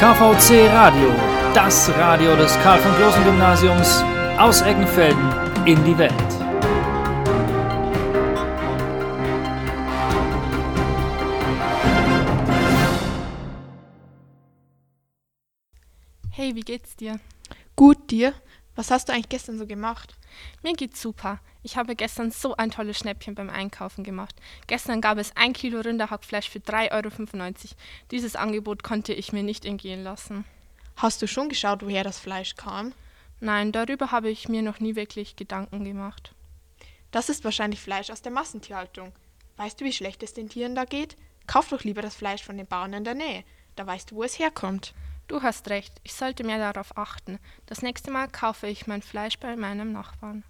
KVC Radio, das Radio des Karl von Großen Gymnasiums aus Eggenfelden in die Welt. Hey, wie geht's dir? Gut, dir? Was hast du eigentlich gestern so gemacht? Mir geht's super. Ich habe gestern so ein tolles Schnäppchen beim Einkaufen gemacht. Gestern gab es ein Kilo Rinderhackfleisch für 3,95 Euro. Dieses Angebot konnte ich mir nicht entgehen lassen. Hast du schon geschaut, woher das Fleisch kam? Nein, darüber habe ich mir noch nie wirklich Gedanken gemacht. Das ist wahrscheinlich Fleisch aus der Massentierhaltung. Weißt du, wie schlecht es den Tieren da geht? Kauf doch lieber das Fleisch von den Bauern in der Nähe. Da weißt du, wo es herkommt. Du hast recht, ich sollte mehr darauf achten. Das nächste Mal kaufe ich mein Fleisch bei meinem Nachbarn.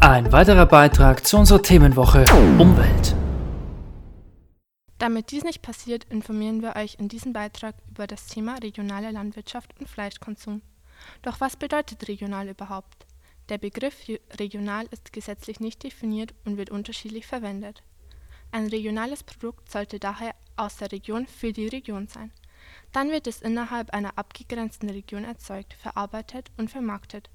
Ein weiterer Beitrag zu unserer Themenwoche Umwelt. Damit dies nicht passiert, informieren wir euch in diesem Beitrag über das Thema regionale Landwirtschaft und Fleischkonsum. Doch was bedeutet regional überhaupt? Der Begriff regional ist gesetzlich nicht definiert und wird unterschiedlich verwendet. Ein regionales Produkt sollte daher aus der Region für die Region sein. Dann wird es innerhalb einer abgegrenzten Region erzeugt, verarbeitet und vermarktet.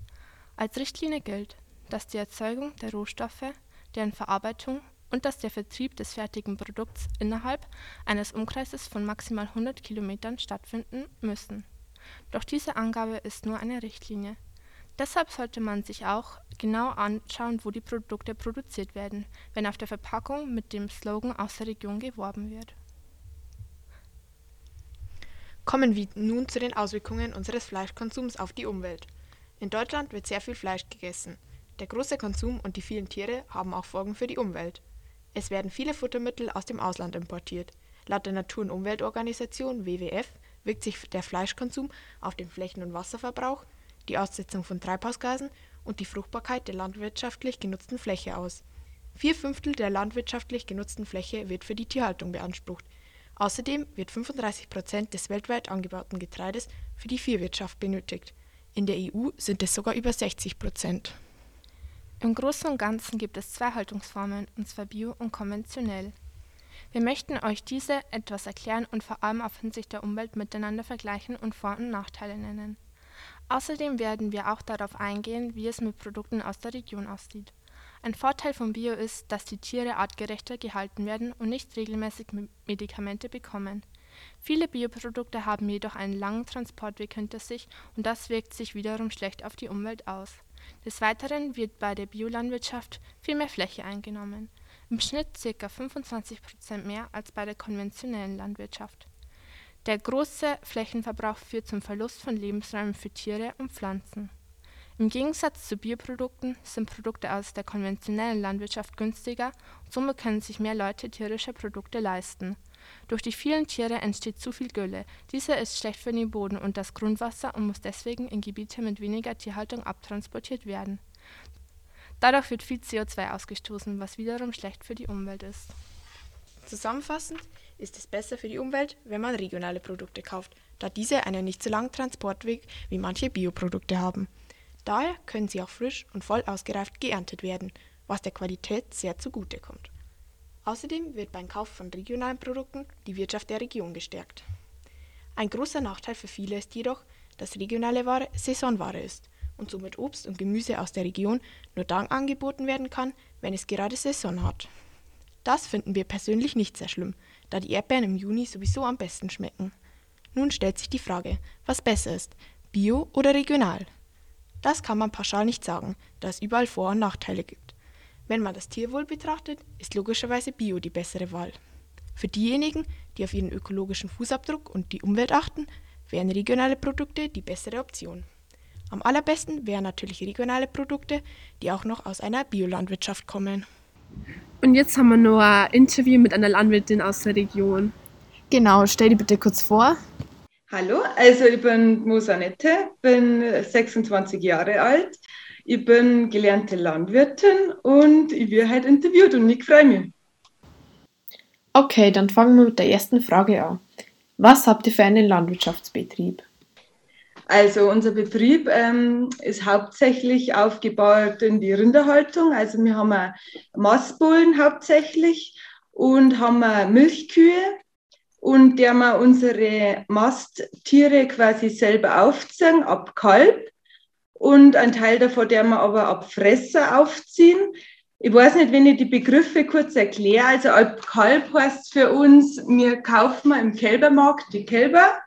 Als Richtlinie gilt, dass die Erzeugung der Rohstoffe, deren Verarbeitung und dass der Vertrieb des fertigen Produkts innerhalb eines Umkreises von maximal 100 Kilometern stattfinden müssen. Doch diese Angabe ist nur eine Richtlinie. Deshalb sollte man sich auch genau anschauen, wo die Produkte produziert werden, wenn auf der Verpackung mit dem Slogan aus der Region geworben wird. Kommen wir nun zu den Auswirkungen unseres Fleischkonsums auf die Umwelt. In Deutschland wird sehr viel Fleisch gegessen. Der große Konsum und die vielen Tiere haben auch Folgen für die Umwelt. Es werden viele Futtermittel aus dem Ausland importiert. Laut der Natur- und Umweltorganisation WWF wirkt sich der Fleischkonsum auf den Flächen- und Wasserverbrauch, die Aussetzung von Treibhausgasen und die Fruchtbarkeit der landwirtschaftlich genutzten Fläche aus. Vier Fünftel der landwirtschaftlich genutzten Fläche wird für die Tierhaltung beansprucht. Außerdem wird 35 Prozent des weltweit angebauten Getreides für die Viehwirtschaft benötigt. In der EU sind es sogar über 60 Prozent. Im Großen und Ganzen gibt es zwei Haltungsformen, und zwar bio und konventionell. Wir möchten euch diese etwas erklären und vor allem auf Hinsicht der Umwelt miteinander vergleichen und Vor- und Nachteile nennen. Außerdem werden wir auch darauf eingehen, wie es mit Produkten aus der Region aussieht. Ein Vorteil von Bio ist, dass die Tiere artgerechter gehalten werden und nicht regelmäßig Medikamente bekommen. Viele Bioprodukte haben jedoch einen langen Transportweg hinter sich und das wirkt sich wiederum schlecht auf die Umwelt aus. Des Weiteren wird bei der Biolandwirtschaft viel mehr Fläche eingenommen, im Schnitt ca. 25 Prozent mehr als bei der konventionellen Landwirtschaft. Der große Flächenverbrauch führt zum Verlust von Lebensräumen für Tiere und Pflanzen. Im Gegensatz zu Bioprodukten sind Produkte aus der konventionellen Landwirtschaft günstiger und somit können sich mehr Leute tierische Produkte leisten durch die vielen Tiere entsteht zu viel Gülle. Dieser ist schlecht für den Boden und das Grundwasser und muss deswegen in Gebiete mit weniger Tierhaltung abtransportiert werden. Dadurch wird viel CO2 ausgestoßen, was wiederum schlecht für die Umwelt ist. Zusammenfassend ist es besser für die Umwelt, wenn man regionale Produkte kauft, da diese einen nicht so langen Transportweg wie manche Bioprodukte haben. Daher können sie auch frisch und voll ausgereift geerntet werden, was der Qualität sehr zugute kommt. Außerdem wird beim Kauf von regionalen Produkten die Wirtschaft der Region gestärkt. Ein großer Nachteil für viele ist jedoch, dass regionale Ware Saisonware ist und somit Obst und Gemüse aus der Region nur dann angeboten werden kann, wenn es gerade Saison hat. Das finden wir persönlich nicht sehr schlimm, da die Erdbeeren im Juni sowieso am besten schmecken. Nun stellt sich die Frage, was besser ist, bio oder regional? Das kann man pauschal nicht sagen, da es überall Vor- und Nachteile gibt. Wenn man das Tierwohl betrachtet, ist logischerweise Bio die bessere Wahl. Für diejenigen, die auf ihren ökologischen Fußabdruck und die Umwelt achten, wären regionale Produkte die bessere Option. Am allerbesten wären natürlich regionale Produkte, die auch noch aus einer Biolandwirtschaft kommen. Und jetzt haben wir noch ein Interview mit einer Landwirtin aus der Region. Genau, stell dir bitte kurz vor. Hallo, also ich bin Mosanette, bin 26 Jahre alt, ich bin gelernte Landwirtin und ich werde heute interviewt und ich freue mich. Okay, dann fangen wir mit der ersten Frage an. Was habt ihr für einen Landwirtschaftsbetrieb? Also unser Betrieb ähm, ist hauptsächlich aufgebaut in die Rinderhaltung. Also wir haben Mastbullen hauptsächlich und haben Milchkühe, und der wir unsere Masttiere quasi selber aufziehen, ab Kalb und ein Teil davon, der wir aber ab Fresser aufziehen. Ich weiß nicht, wenn ich die Begriffe kurz erkläre. Also ab Kalb heißt für uns, wir kaufen wir im Kälbermarkt die Kälber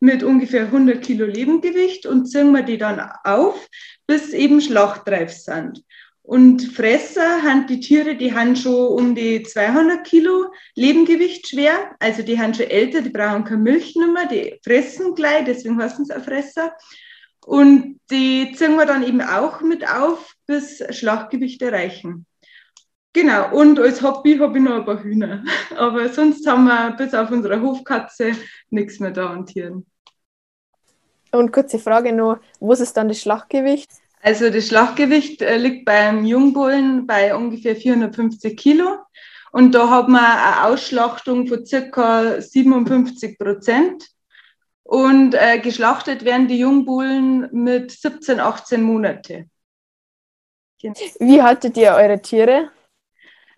mit ungefähr 100 Kilo Lebengewicht und ziehen wir die dann auf, bis eben schlachtreif sind. Und Fresser haben die Tiere, die haben schon um die 200 Kilo Lebengewicht schwer. Also die haben schon älter, die brauchen keine Milch mehr, die fressen gleich, deswegen heißen sie auch Fresser. Und die ziehen wir dann eben auch mit auf, bis Schlachtgewicht erreichen. Genau, und als Hobby habe ich noch ein paar Hühner. Aber sonst haben wir bis auf unsere Hofkatze nichts mehr da an Tieren. Und kurze Frage noch, was ist dann das Schlachtgewicht? Also das Schlachtgewicht äh, liegt beim Jungbullen bei ungefähr 450 Kilo. Und da hat man eine Ausschlachtung von circa 57 Prozent. Und äh, geschlachtet werden die Jungbullen mit 17, 18 Monate. Genau. Wie haltet ihr eure Tiere?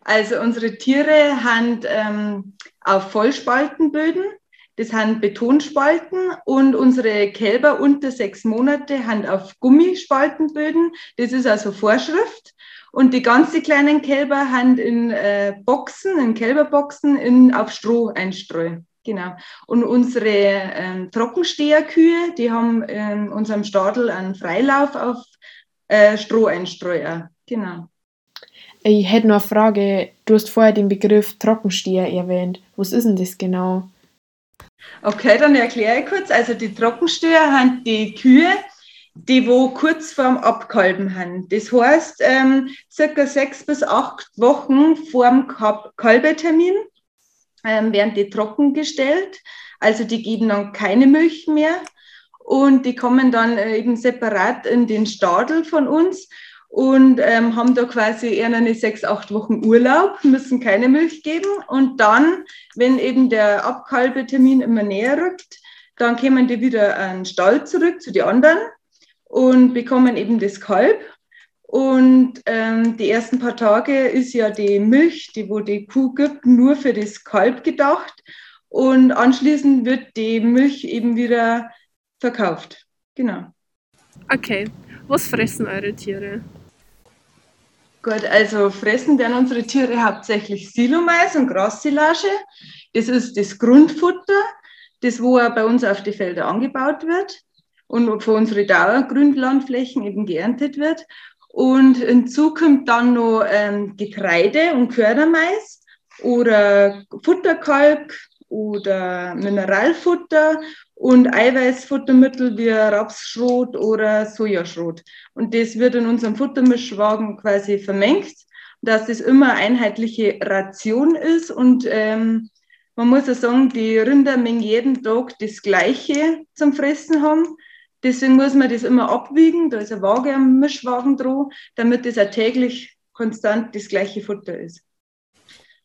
Also unsere Tiere haben ähm, auf Vollspaltenböden, das sind Betonspalten und unsere Kälber unter sechs Monate haben auf Gummispaltenböden, das ist also Vorschrift. Und die ganz kleinen Kälber haben in äh, Boxen, in Kälberboxen, in, auf Stroh einstreuen. Genau. Und unsere ähm, Trockensteherkühe, die haben in unserem Stadel einen Freilauf auf äh, Stroheinstreuer. Genau. Ich hätte noch eine Frage. Du hast vorher den Begriff Trockensteher erwähnt. Was ist denn das genau? Okay, dann erkläre ich kurz. Also die Trockensteher haben die Kühe, die wo kurz vorm Abkalben haben. Das heißt, ähm, circa sechs bis acht Wochen vorm Kalbetermin ähm, werden die trocken gestellt. Also die geben dann keine Milch mehr und die kommen dann äh, eben separat in den Stadel von uns und ähm, haben da quasi eher eine sechs, acht Wochen Urlaub, müssen keine Milch geben. Und dann, wenn eben der Abkalbetermin immer näher rückt, dann kommen die wieder an den Stall zurück zu den anderen und bekommen eben das Kalb. Und ähm, die ersten paar Tage ist ja die Milch, die wo die Kuh gibt, nur für das Kalb gedacht. Und anschließend wird die Milch eben wieder verkauft. Genau. Okay. Was fressen eure Tiere? Gut, also fressen werden unsere Tiere hauptsächlich Silomais und Grassilage. Das ist das Grundfutter, das wo bei uns auf die Felder angebaut wird und für unsere Dauergrünlandflächen eben geerntet wird. Und hinzu kommt dann noch ähm, Getreide und Körnermais oder Futterkalk oder Mineralfutter und Eiweißfuttermittel wie Rapsschrot oder Sojaschrot. Und das wird in unserem Futtermischwagen quasi vermengt, dass das immer einheitliche Ration ist und ähm, man muss ja sagen, die Rinder mengen jeden Tag das Gleiche zum Fressen haben. Deswegen muss man das immer abwiegen. Da ist ein Waage am Mischwagen dran, damit das auch täglich konstant das gleiche Futter ist.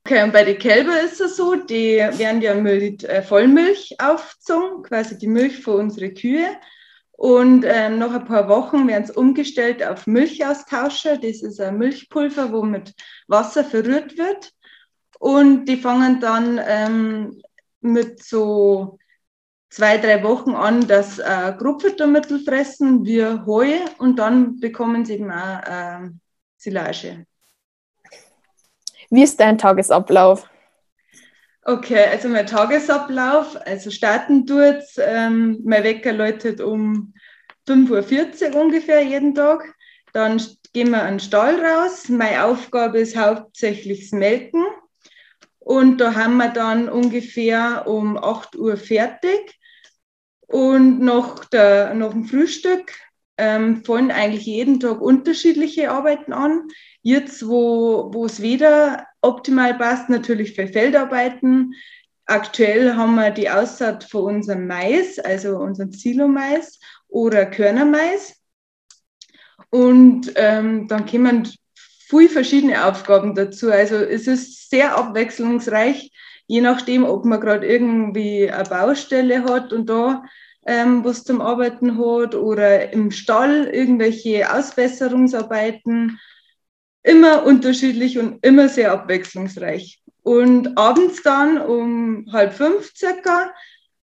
Okay, und bei den Kälbern ist es so, die werden ja mit äh, Vollmilch aufgezogen, quasi die Milch für unsere Kühe. Und ähm, nach ein paar Wochen werden sie umgestellt auf Milchaustauscher. Das ist ein Milchpulver, wo mit Wasser verrührt wird. Und die fangen dann ähm, mit so zwei, drei Wochen an, das äh, Grobfuttermittel fressen wie Heu und dann bekommen sie eben auch äh, Silage. Wie ist dein Tagesablauf? Okay, also mein Tagesablauf, also starten tut ähm, mein Wecker läutet um 5.40 Uhr ungefähr jeden Tag. Dann gehen wir an den Stall raus. Meine Aufgabe ist hauptsächlich das Melken. Und da haben wir dann ungefähr um 8 Uhr fertig. Und nach, der, nach dem Frühstück ähm, fallen eigentlich jeden Tag unterschiedliche Arbeiten an. Jetzt, wo, es wieder optimal passt, natürlich für Feldarbeiten. Aktuell haben wir die Aussaat von unserem Mais, also unserem Silo-Mais oder Körnermais. Und ähm, dann kommen viele verschiedene Aufgaben dazu. Also es ist sehr abwechslungsreich, je nachdem, ob man gerade irgendwie eine Baustelle hat und da ähm, was zum Arbeiten hat oder im Stall irgendwelche Ausbesserungsarbeiten. Immer unterschiedlich und immer sehr abwechslungsreich. Und abends dann um halb fünf circa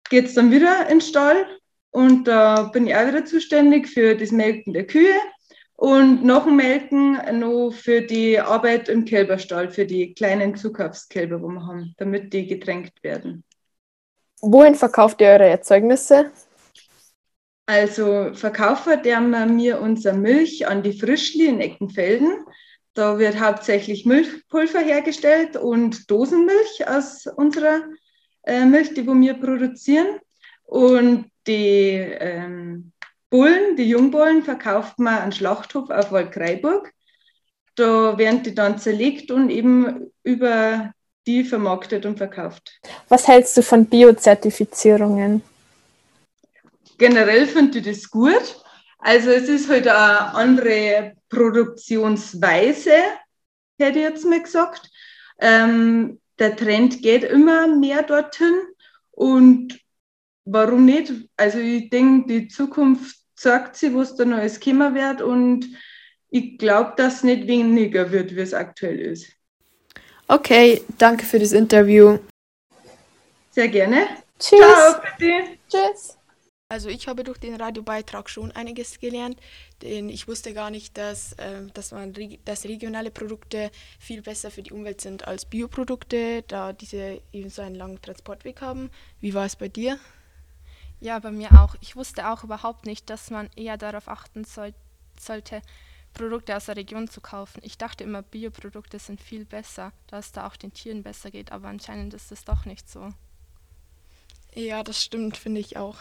geht es dann wieder in den Stall und da bin ich auch wieder zuständig für das Melken der Kühe und nach dem Melken noch für die Arbeit im Kälberstall, für die kleinen Zukaufskälber, wo wir haben, damit die getränkt werden. Wohin verkauft ihr eure Erzeugnisse? Also verkaufen der mir unsere Milch an die Frischli in Eckenfelden. Da wird hauptsächlich Milchpulver hergestellt und Dosenmilch aus unserer äh, Milch, die wir produzieren. Und die ähm, Bullen, die Jungbullen, verkauft man an Schlachthof auf Waldkraiburg. Da werden die dann zerlegt und eben über die vermarktet und verkauft. Was hältst du von Biozertifizierungen? Generell finde ich das gut. Also es ist halt eine andere Produktionsweise, hätte ich jetzt mal gesagt. Ähm, der Trend geht immer mehr dorthin und warum nicht? Also ich denke, die Zukunft sagt sie, was da neues kommen wird und ich glaube, dass es nicht weniger wird, wie es aktuell ist. Okay, danke für das Interview. Sehr gerne. Tschüss. Ciao. Tschüss. Also ich habe durch den Radiobeitrag schon einiges gelernt, denn ich wusste gar nicht, dass, äh, dass, man, dass regionale Produkte viel besser für die Umwelt sind als Bioprodukte, da diese eben so einen langen Transportweg haben. Wie war es bei dir? Ja, bei mir auch. Ich wusste auch überhaupt nicht, dass man eher darauf achten soll, sollte, Produkte aus der Region zu kaufen. Ich dachte immer, Bioprodukte sind viel besser, da es da auch den Tieren besser geht, aber anscheinend ist es doch nicht so. Ja, das stimmt, finde ich auch.